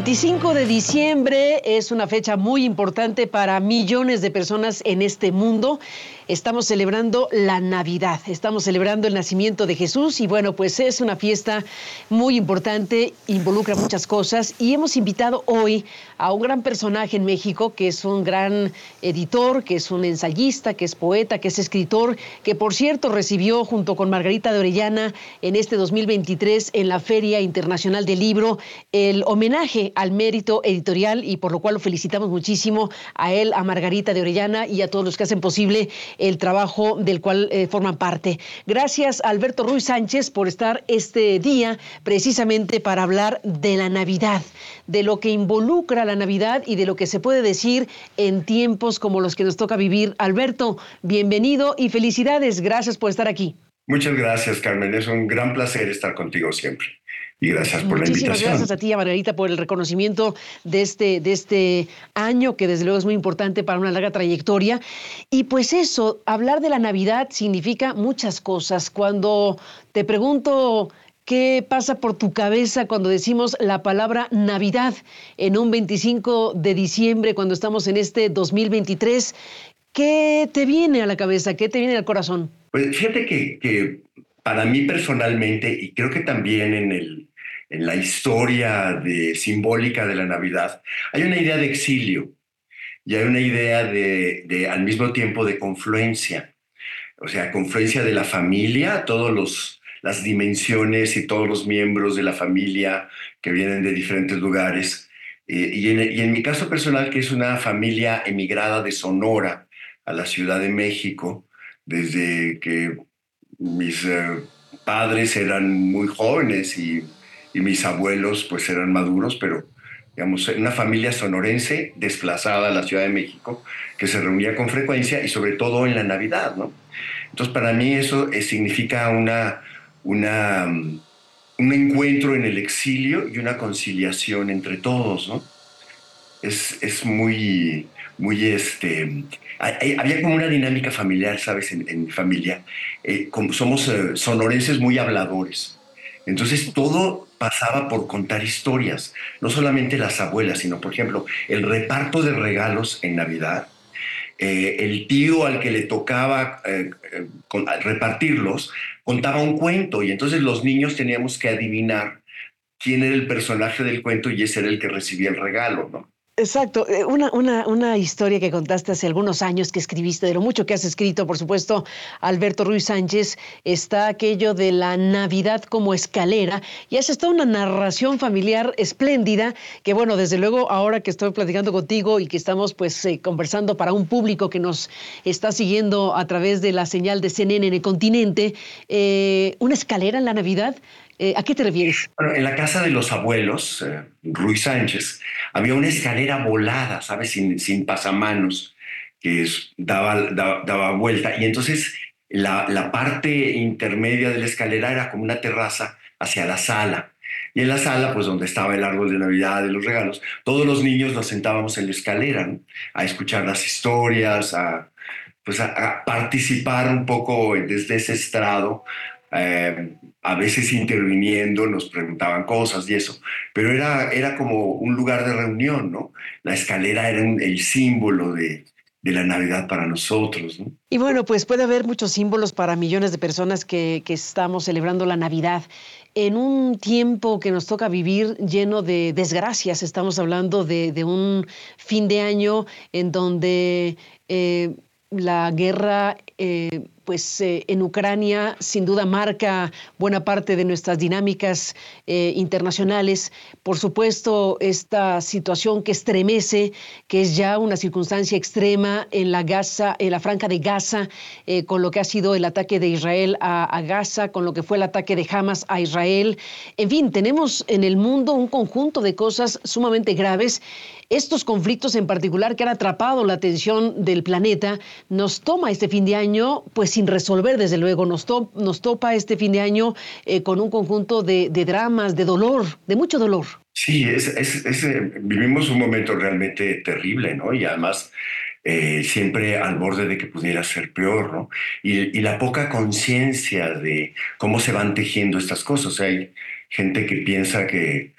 25 de diciembre es una fecha muy importante para millones de personas en este mundo. Estamos celebrando la Navidad, estamos celebrando el nacimiento de Jesús y bueno, pues es una fiesta muy importante, involucra muchas cosas y hemos invitado hoy a un gran personaje en México que es un gran editor, que es un ensayista, que es poeta, que es escritor, que por cierto recibió junto con Margarita de Orellana en este 2023 en la Feria Internacional del Libro el homenaje al mérito editorial y por lo cual lo felicitamos muchísimo a él, a Margarita de Orellana y a todos los que hacen posible el trabajo del cual eh, forman parte. Gracias Alberto Ruiz Sánchez por estar este día precisamente para hablar de la Navidad, de lo que involucra la Navidad y de lo que se puede decir en tiempos como los que nos toca vivir. Alberto, bienvenido y felicidades. Gracias por estar aquí. Muchas gracias, Carmen. Es un gran placer estar contigo siempre. Y gracias por la invitación. Muchísimas gracias a ti, Margarita, por el reconocimiento de este, de este año, que desde luego es muy importante para una larga trayectoria. Y pues eso, hablar de la Navidad significa muchas cosas. Cuando te pregunto ¿Qué pasa por tu cabeza cuando decimos la palabra Navidad en un 25 de diciembre, cuando estamos en este 2023? ¿Qué te viene a la cabeza? ¿Qué te viene al corazón? Pues fíjate que, que para mí personalmente, y creo que también en el, en la historia de, simbólica de la Navidad, hay una idea de exilio y hay una idea de, al mismo tiempo de confluencia, o sea, confluencia de la familia, todos los las dimensiones y todos los miembros de la familia que vienen de diferentes lugares. Eh, y, en, mi caso personal, que es una familia emigrada de Sonora a la Ciudad de México, desde que mis eh, padres eran muy jóvenes y y mis abuelos pues eran maduros, pero digamos, una familia sonorense desplazada a la Ciudad de México, que se reunía con frecuencia y sobre todo en la Navidad, ¿no? Entonces, para mí eso eh, significa una, una, mm, un encuentro en el exilio y una conciliación entre todos, ¿no? Es, es muy, muy, este, había como una dinámica familiar, ¿sabes? En, mi familia. Eh, como somos eh, sonorenses muy habladores. Entonces todo pasaba por contar historias, no solamente las abuelas, sino, por ejemplo, el reparto de regalos en Navidad, eh, el tío al que le tocaba eh, repartirlos contaba un cuento y entonces los niños teníamos que adivinar quién era el personaje del cuento y ese era el que recibía el regalo, ¿no? Exacto, eh, una, una, una, historia que contaste hace algunos años que escribiste, de lo mucho que has escrito, por supuesto, Alberto Ruiz Sánchez, está aquello de la Navidad como escalera y haces toda una narración familiar espléndida que, bueno, desde luego ahora que estoy platicando contigo y que estamos pues eh, conversando para un público que nos está siguiendo a través de la señal de CNN en el continente, eh, una escalera en la Navidad eh, ¿A qué te refieres? Bueno, en la casa de los abuelos, eh, Ruiz Sánchez, había una escalera volada, ¿sabes? Sin, sin pasamanos, que daba, daba, vuelta. Y entonces la, la parte intermedia de la escalera era como una terraza hacia la sala. Y en la sala, pues donde estaba el árbol de Navidad y los regalos, todos los niños nos sentábamos en la escalera a escuchar las historias, a, pues a, participar un poco desde ese estrado eh, a veces interviniendo, nos preguntaban cosas y eso, pero era, era como un lugar de reunión, ¿no? La escalera era el símbolo de, de la Navidad para nosotros. ¿no? Y bueno, pues puede haber muchos símbolos para millones de personas que, que, estamos celebrando la Navidad. En un tiempo que nos toca vivir lleno de desgracias, estamos hablando de, de un fin de año en donde eh, la guerra eh, pues eh, en Ucrania sin duda marca buena parte de nuestras dinámicas eh, internacionales. Por supuesto, esta situación que estremece, que es ya una circunstancia extrema en la Gaza, en la franja de Gaza, con lo que ha sido el ataque de Israel a, a Gaza, con lo que fue el ataque de Hamas a Israel. En fin, tenemos en el mundo un conjunto de cosas sumamente graves estos conflictos en particular que han atrapado la atención del planeta nos toma este fin de año pues sin resolver desde luego, nos, nos topa este fin de año eh, con un conjunto de, dramas, de dolor, de mucho dolor. Sí, es, eh, vivimos un momento realmente terrible, ¿no? Y además eh, siempre al borde de que pudiera ser peor, ¿no? Y, y la poca conciencia de cómo se van tejiendo estas cosas. hay gente que piensa que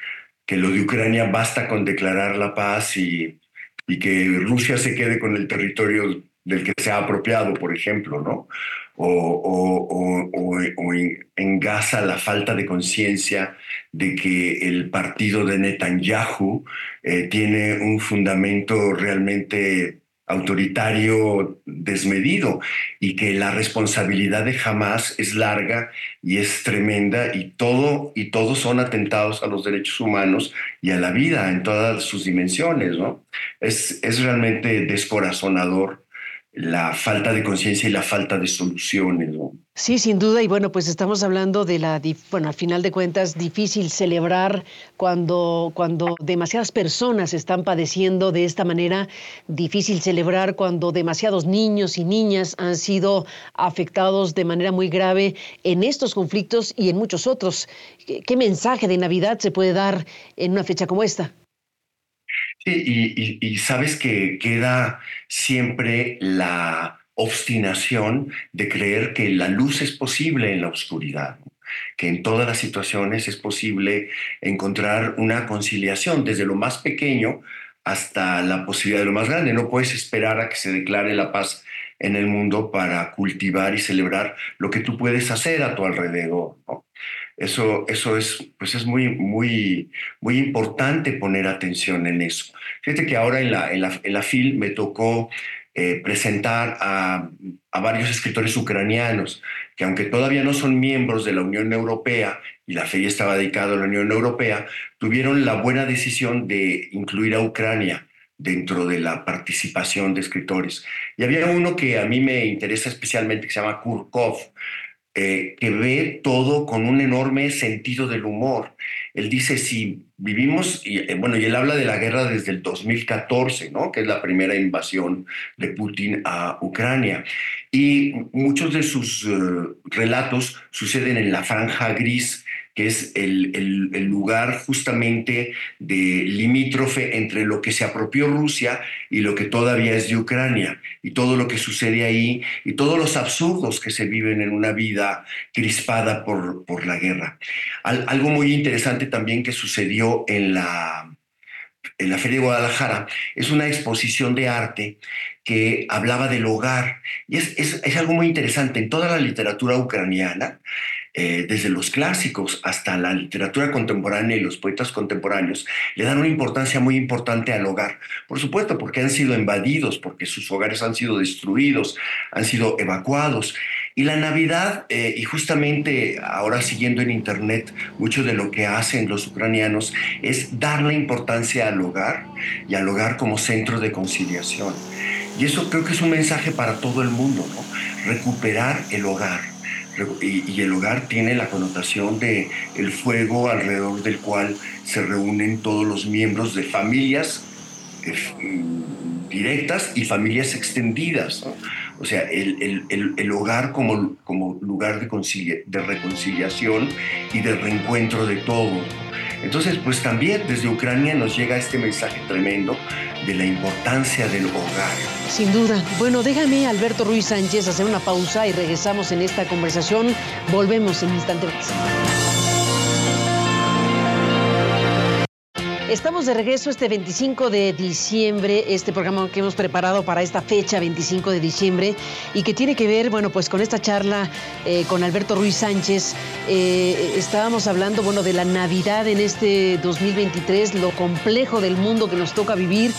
que lo de Ucrania basta con declarar la paz y, y que Rusia se quede con el territorio del que se ha apropiado, por ejemplo, ¿no? O, o, o, o en, Gaza la falta de conciencia de que el partido de Netanyahu eh, tiene un fundamento realmente autoritario desmedido y que la responsabilidad de Hamas es larga y es tremenda y todo y todos son atentados a los derechos humanos y a la vida en todas sus dimensiones, ¿no? Es, es realmente descorazonador la falta de conciencia y la falta de soluciones. Sí, sin duda. Y bueno, pues estamos hablando de la, bueno, al final de cuentas, difícil celebrar cuando, cuando demasiadas personas están padeciendo de esta manera, difícil celebrar cuando demasiados niños y niñas han sido afectados de manera muy grave en estos conflictos y en muchos otros. qué mensaje de Navidad se puede dar en una fecha como esta? Sí, y, sabes que queda siempre la obstinación de creer que la luz es posible en la oscuridad, que en todas las situaciones es posible encontrar una conciliación desde lo más pequeño hasta la posibilidad de lo más grande. No puedes esperar a que se declare la paz en el mundo para cultivar y celebrar lo que tú puedes hacer a tu alrededor. Eso, eso es, pues es muy, muy, muy importante poner atención en eso. Fíjate que ahora en la, en la, en la FIL me tocó eh, presentar a, a, varios escritores ucranianos que aunque todavía no son miembros de la Unión Europea y la feria estaba dedicada a la Unión Europea, tuvieron la buena decisión de incluir a Ucrania dentro de la participación de escritores. Y había uno que a mí me interesa especialmente, que se llama Kurkov, eh, que ve todo con un enorme sentido del humor. Él dice, si vivimos, y, eh, bueno, él habla de la guerra desde el 2014, ¿no? que es la primera invasión de Putin a Ucrania. Y muchos de sus eh, relatos suceden en la franja gris que es el, el, lugar justamente de limítrofe entre lo que se apropió Rusia y lo que todavía es de Ucrania, y todo lo que sucede ahí, y todos los absurdos que se viven en una vida crispada por, por la guerra. algo muy interesante también que sucedió en la, en la Feria de Guadalajara es una exposición de arte que hablaba del hogar. Y es, es, es, algo muy interesante. En toda la literatura ucraniana, eh, desde los clásicos hasta la literatura contemporánea y los poetas contemporáneos, le dan una importancia muy importante al hogar. Por supuesto, porque han sido invadidos, porque sus hogares han sido destruidos, han sido evacuados. Y la Navidad, eh, y justamente ahora siguiendo en Internet, mucho de lo que hacen los ucranianos es darle importancia al hogar y al hogar como centro de conciliación. Y eso creo que es un mensaje para todo el mundo. Recuperar el hogar y, el hogar tiene la connotación de el fuego alrededor del cual se reúnen todos los miembros de familias eh, directas y familias extendidas. O sea, el, el, el, hogar como, como lugar de, de reconciliación y de reencuentro de todo. Entonces, pues también desde Ucrania nos llega este mensaje tremendo de la importancia del hogar. Sin duda. Bueno, déjame, Alberto Ruiz Sánchez, hacer una pausa y regresamos en esta conversación. Volvemos en un instante más. Estamos de regreso este 25 de diciembre, este programa que hemos preparado para esta fecha, 25 de diciembre, y que tiene que ver, bueno, pues con esta charla eh, con Alberto Ruiz Sánchez. Eh, estábamos hablando, bueno, de la Navidad en este 2023, lo complejo del mundo que nos toca vivir.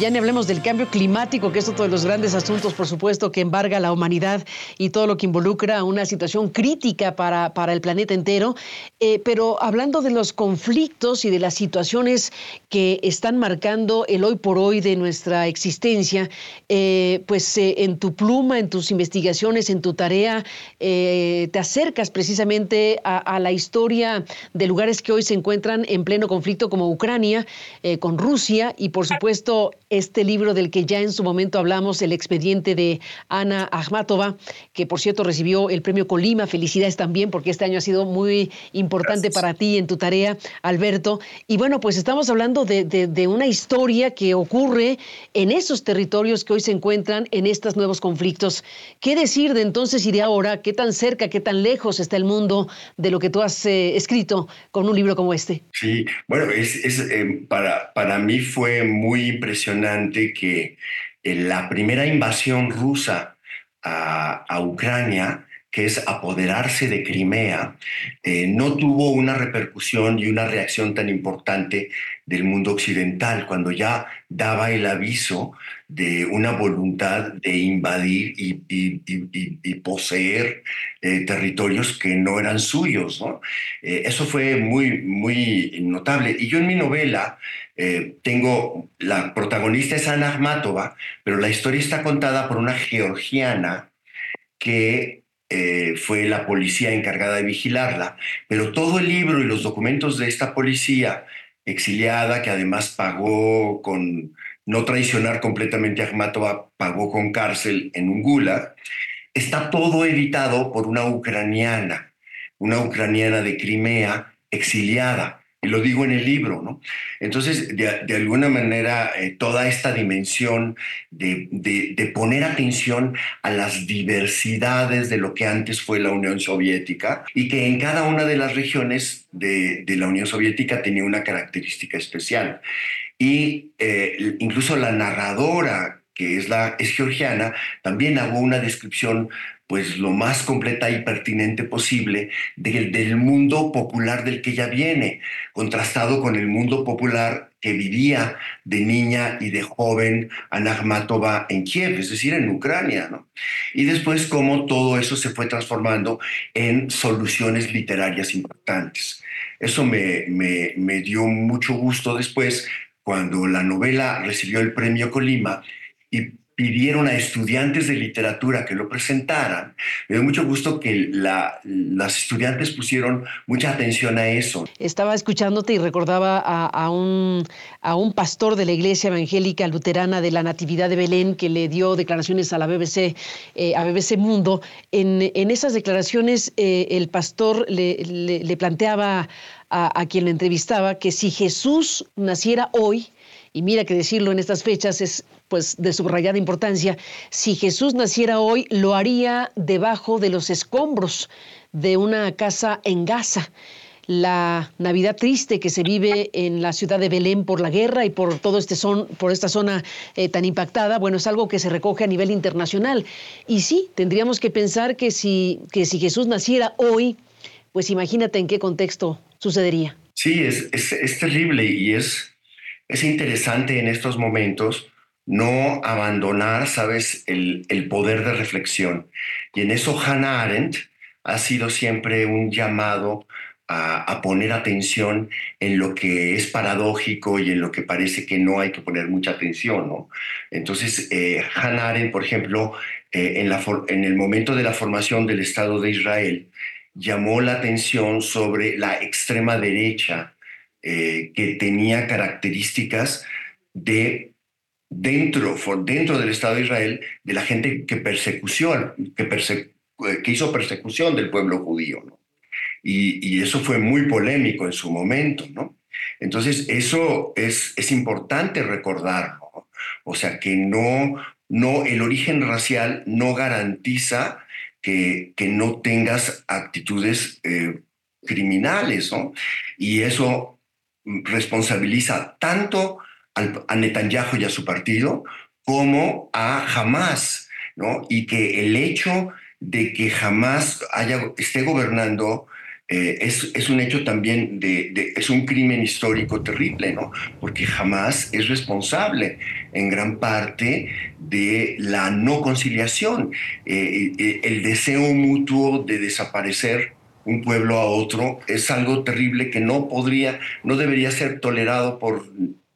Ya ni hablemos del cambio climático, que es otro de los grandes asuntos, por supuesto, que embarga la humanidad y todo lo que involucra una situación crítica para, para el planeta entero. Eh, pero hablando de los conflictos y de las situaciones que están marcando el hoy por hoy de nuestra existencia, eh, pues eh, en tu pluma, en tus investigaciones, en tu tarea, eh, te acercas precisamente a, la historia de lugares que hoy se encuentran en pleno conflicto como Ucrania, con Rusia y por supuesto este libro del que ya en su momento hablamos, el expediente de Ana Akhmatova, que por cierto recibió el premio Colima. Felicidades también porque este año ha sido muy importante para ti en tu tarea, Alberto. Y bueno, pues estamos estamos hablando de, una historia que ocurre en esos territorios que hoy se encuentran en estos nuevos conflictos. ¿Qué decir de entonces y de ahora? ¿Qué tan cerca, qué tan lejos está el mundo de lo que tú has eh, escrito con un libro como este? Sí, bueno, es, eh, para, para mí fue muy impresionante que la primera invasión rusa a, a Ucrania, que es apoderarse de Crimea, eh, no tuvo una repercusión y una reacción tan importante del mundo occidental, cuando ya daba el aviso de una voluntad de invadir y, poseer eh, territorios que no eran suyos. Eh, eso fue muy, muy notable. Y yo en mi novela tengo, la protagonista es Ana Akhmatova, pero la historia está contada por una georgiana que eh, fue la policía encargada de vigilarla, pero todo el libro y los documentos de esta policía exiliada, que además pagó con no traicionar completamente a Akhmatova, pagó con cárcel en un gulag, está todo editado por una ucraniana, una ucraniana de Crimea exiliada lo digo en el libro, ¿no? Entonces, de, alguna manera, eh, toda esta dimensión de, de, poner atención a las diversidades de lo que antes fue la Unión Soviética y que en cada una de las regiones de, la Unión Soviética tenía una característica especial. Y eh, incluso la narradora que es la es georgiana, también hago una descripción pues lo más completa y pertinente posible del, del mundo popular del que ella viene, contrastado con el mundo popular que vivía de niña y de joven Ana en Kiev, es decir, en Ucrania. ¿no? Y después cómo todo eso se fue transformando en soluciones literarias importantes. Eso me, me, me dio mucho gusto después cuando la novela recibió el premio Colima y pidieron a estudiantes de literatura que lo presentaran. Me dio mucho gusto que la, las estudiantes pusieron mucha atención a eso. Estaba escuchándote y recordaba a, un, a un pastor de la iglesia evangélica luterana de la Natividad de Belén que le dio declaraciones a la BBC, eh, a BBC Mundo. En, en esas declaraciones eh, el pastor le, le, planteaba a, a quien le entrevistaba que si Jesús naciera hoy, y mira que decirlo en estas fechas es pues de subrayada importancia, si Jesús naciera hoy, lo haría debajo de los escombros de una casa en Gaza. La Navidad triste que se vive en la ciudad de Belén por la guerra y por todo este son, por esta zona eh, tan impactada, bueno, es algo que se recoge a nivel internacional. Y sí, tendríamos que pensar que si, que si Jesús naciera hoy, pues imagínate en qué contexto sucedería. Sí, es, es, es terrible y es, es interesante en estos momentos no abandonar, sabes, el, poder de reflexión. Y en eso Hannah Arendt ha sido siempre un llamado a, poner atención en lo que es paradójico y en lo que parece que no hay que poner mucha atención. ¿no? Entonces, eh, Hannah Arendt, por ejemplo, eh, en, la en el momento de la formación del Estado de Israel, llamó la atención sobre la extrema derecha eh, que tenía características de dentro, dentro del Estado de Israel de la gente que, persecución, que, que hizo persecución del pueblo judío. Y, eso fue muy polémico en su momento. ¿no? Entonces, eso es, es importante recordarlo. O sea, que no, no, el origen racial no garantiza que, que no tengas actitudes eh, criminales, ¿no? Y eso responsabiliza tanto a Netanyahu y a su partido como a Hamas, ¿no? Y que el hecho de que Hamas haya, esté gobernando eh, es, un hecho también de, es un crimen histórico terrible, ¿no? Porque Hamas es responsable en gran parte de la no conciliación, eh, eh, el deseo mutuo de desaparecer un pueblo a otro es algo terrible que no podría, no debería ser tolerado por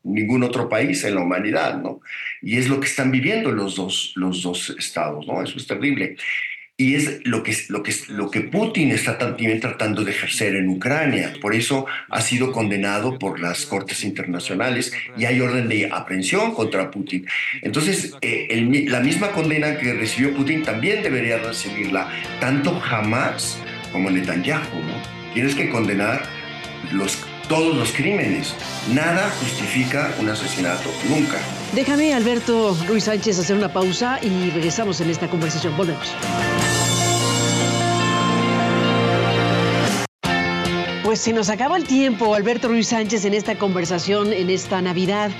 ningún otro país en la humanidad, ¿no? Y es lo que están viviendo los dos, los dos estados, ¿no? Eso es terrible. Y es lo que, lo, que, lo que Putin está también tratando de ejercer en Ucrania. Por eso ha sido condenado por las cortes internacionales y hay orden de aprehensión contra Putin. Entonces, eh, la misma condena que recibió Putin también debería recibirla tanto Hamas como Netanyahu. ¿no? Tienes que condenar todos los crímenes. Nada justifica un asesinato, nunca. Déjame, Alberto Ruiz Sánchez, hacer una pausa y regresamos en esta conversación. Volvemos. Pues se nos acaba el tiempo, Alberto Ruiz Sánchez, en esta conversación, en esta Navidad.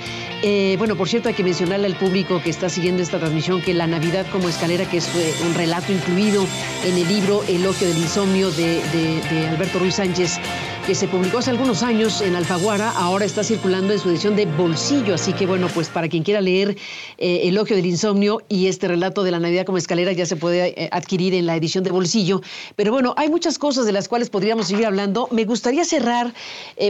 Eh, bueno, por cierto, hay que mencionarle al público que está siguiendo esta transmisión que la Navidad como escalera, que es eh, un relato incluido en el libro Elogio del Insomnio de, de Alberto Ruiz Sánchez, que se publicó hace algunos años en Alfaguara, ahora está circulando en su edición de bolsillo. Así que bueno, pues para quien quiera leer eh, Elogio del Insomnio y este relato de la Navidad como escalera ya se puede eh, adquirir en la edición de bolsillo. Pero bueno, hay muchas cosas de las cuales podríamos seguir hablando. Me gustaría cerrar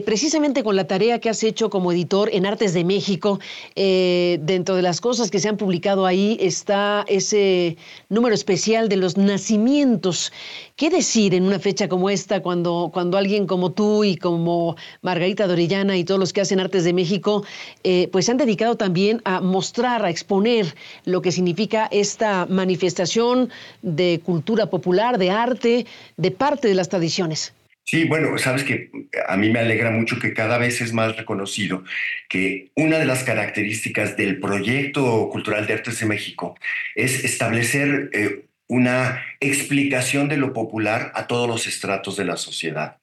precisamente con la tarea que has hecho como editor en Artes de México. Dentro de las cosas que se han publicado ahí está ese número especial de los nacimientos. ¿Qué decir en una fecha como esta cuando, cuando alguien como tú y como Margarita Dorellana y todos los que hacen artes de México, eh, pues se han dedicado también a mostrar, a exponer lo que significa esta manifestación de cultura popular, de arte, de parte de las tradiciones. Sí, bueno, sabes que a mí me alegra mucho que cada vez es más reconocido que una de las características del proyecto cultural de Artes de México es establecer eh, una explicación de lo popular a todos los estratos de la sociedad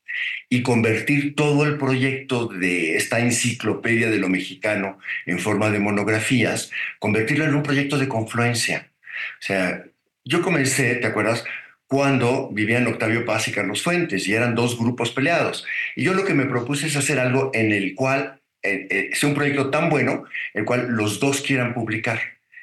y convertir todo el proyecto de esta enciclopedia de lo mexicano en forma de monografías, convertirlo en un proyecto de confluencia. O sea, yo comencé, ¿te acuerdas? Cuando vivían Octavio Paz y Carlos Fuentes y eran dos grupos peleados. Y yo lo que me propuse es hacer algo en el cual eh, eh, sea un proyecto tan bueno, el cual los dos quieran publicar.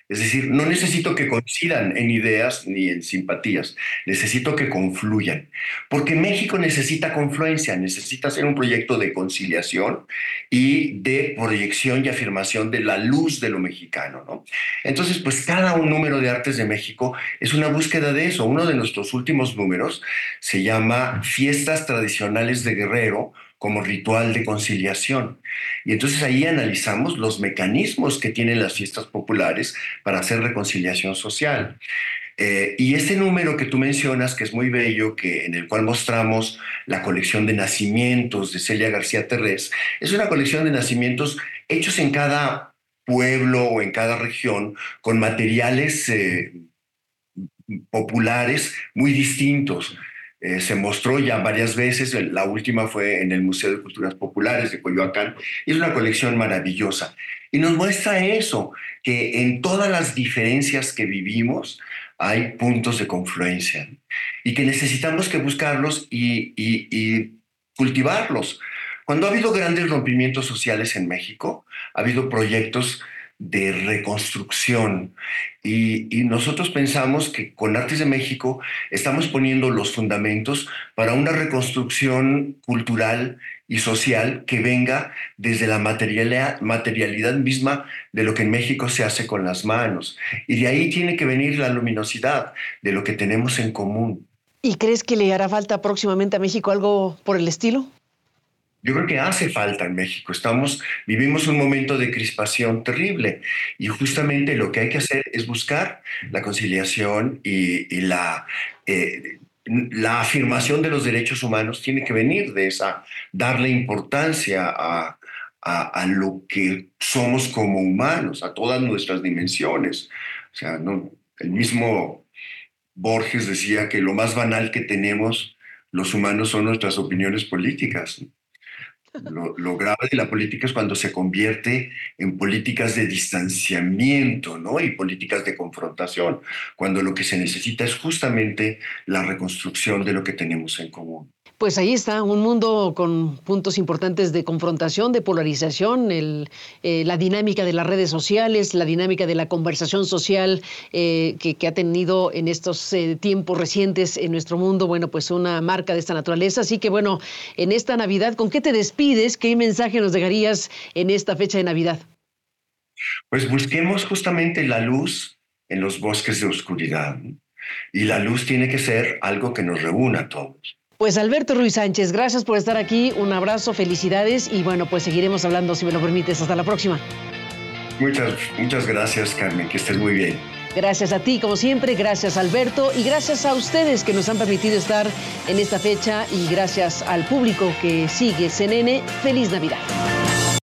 Es decir, no necesito que coincidan en ideas ni en simpatías, necesito que confluyan. Porque México necesita confluencia, necesita ser un proyecto de conciliación y de proyección y afirmación de la luz de lo mexicano. ¿no? Entonces, pues cada un número de Artes de México es una búsqueda de eso. Uno de nuestros últimos números se llama Fiestas Tradicionales de Guerrero como ritual de conciliación. Y entonces ahí analizamos los mecanismos que tienen las fiestas populares para hacer reconciliación social. Eh, y este número que tú mencionas, que es muy bello, que, en el cual mostramos la colección de nacimientos de Celia García Terrés, es una colección de nacimientos hechos en cada pueblo o en cada región con materiales eh, populares muy distintos. Eh, se mostró ya varias veces, la última fue en el Museo de Culturas Populares de Coyoacán, es una colección maravillosa. Y nos muestra eso, que en todas las diferencias que vivimos hay puntos de confluencia y que necesitamos que buscarlos y cultivarlos. Cuando ha habido grandes rompimientos sociales en México, ha habido proyectos de reconstrucción. Y, nosotros pensamos que con Artes de México estamos poniendo los fundamentos para una reconstrucción cultural y social que venga desde la materialidad, misma de lo que en México se hace con las manos. Y de ahí tiene que venir la luminosidad de lo que tenemos en común. ¿Y crees que le hará falta próximamente a México algo por el estilo? Yo creo que hace falta en México. Estamos, vivimos un momento de crispación terrible y justamente lo que hay que hacer es buscar la conciliación y, la, eh, la afirmación de los derechos humanos tiene que venir de esa, darle importancia a, a, lo que somos como humanos, a todas nuestras dimensiones. O sea, no, el mismo Borges decía que lo más banal que tenemos los humanos son nuestras opiniones políticas. Lo, grave de la política es cuando se convierte en políticas de distanciamiento ¿no? y políticas de confrontación, cuando lo que se necesita es justamente la reconstrucción de lo que tenemos en común. Pues ahí está, un mundo con puntos importantes de confrontación, de polarización, eh, la dinámica de las redes sociales, la dinámica de la conversación social eh, que, ha tenido en estos eh, tiempos recientes en nuestro mundo, bueno, pues una marca de esta naturaleza. Así que bueno, en esta Navidad, ¿con qué te despides? ¿Qué mensaje nos dejarías en esta fecha de Navidad? Pues busquemos justamente la luz en los bosques de oscuridad. Y la luz tiene que ser algo que nos reúna a todos. Pues Alberto Ruiz Sánchez, gracias por estar aquí, un abrazo, felicidades y bueno, pues seguiremos hablando si me lo permites. Hasta la próxima. Muchas, muchas gracias, Carmen, que estés muy bien. Gracias a ti, como siempre, gracias Alberto y gracias a ustedes que nos han permitido estar en esta fecha y gracias al público que sigue CNN. Feliz Navidad.